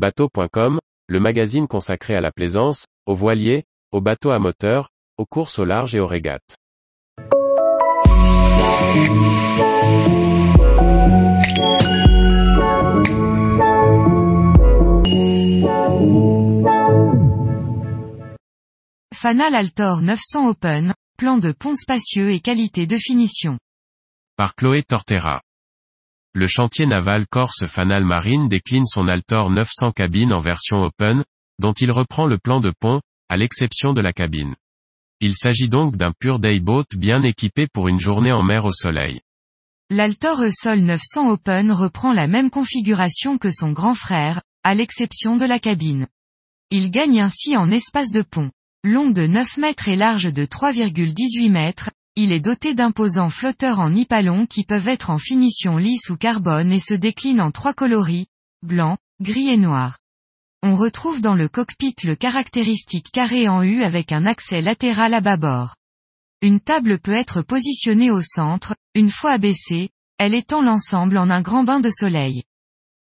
Bateau.com, le magazine consacré à la plaisance, aux voiliers, aux bateaux à moteur, aux courses au large et aux régates. Fanal Altor 900 Open, plan de pont spacieux et qualité de finition. Par Chloé Tortera. Le chantier naval Corse Fanal Marine décline son Altor 900 cabine en version Open, dont il reprend le plan de pont, à l'exception de la cabine. Il s'agit donc d'un pur dayboat bien équipé pour une journée en mer au soleil. L'Altor E-Sol 900 Open reprend la même configuration que son grand frère, à l'exception de la cabine. Il gagne ainsi en espace de pont. Long de 9 mètres et large de 3,18 mètres, il est doté d'imposants flotteurs en nipalon qui peuvent être en finition lisse ou carbone et se déclinent en trois coloris, blanc, gris et noir. On retrouve dans le cockpit le caractéristique carré en U avec un accès latéral à bâbord. Une table peut être positionnée au centre, une fois abaissée, elle étend l'ensemble en un grand bain de soleil.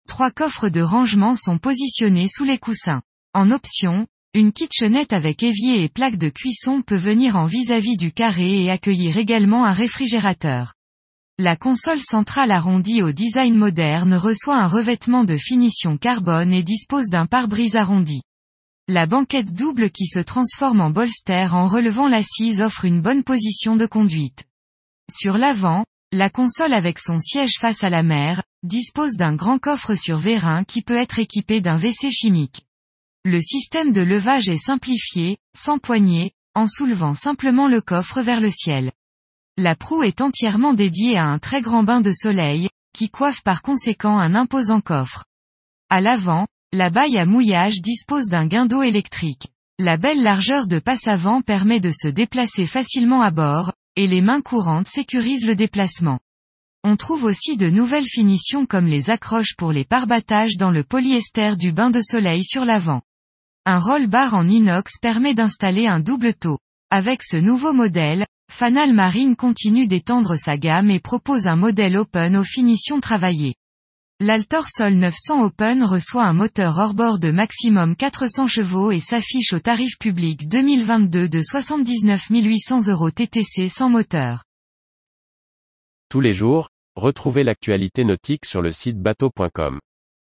Trois coffres de rangement sont positionnés sous les coussins. En option, une kitchenette avec évier et plaque de cuisson peut venir en vis-à-vis du carré et accueillir également un réfrigérateur. La console centrale arrondie au design moderne reçoit un revêtement de finition carbone et dispose d'un pare-brise arrondi. La banquette double qui se transforme en bolster en relevant l'assise offre une bonne position de conduite. Sur l'avant, la console avec son siège face à la mer, dispose d'un grand coffre sur vérin qui peut être équipé d'un WC chimique. Le système de levage est simplifié, sans poignée, en soulevant simplement le coffre vers le ciel. La proue est entièrement dédiée à un très grand bain de soleil, qui coiffe par conséquent un imposant coffre. À l'avant, la baille à mouillage dispose d'un guindeau électrique. La belle largeur de passe avant permet de se déplacer facilement à bord, et les mains courantes sécurisent le déplacement. On trouve aussi de nouvelles finitions comme les accroches pour les parbattages dans le polyester du bain de soleil sur l'avant. Un roll-bar en inox permet d'installer un double taux. Avec ce nouveau modèle, Fanal Marine continue d'étendre sa gamme et propose un modèle open aux finitions travaillées. L'Altor Sol 900 Open reçoit un moteur hors-bord de maximum 400 chevaux et s'affiche au tarif public 2022 de 79 800 euros TTC sans moteur. Tous les jours, retrouvez l'actualité nautique sur le site bateau.com.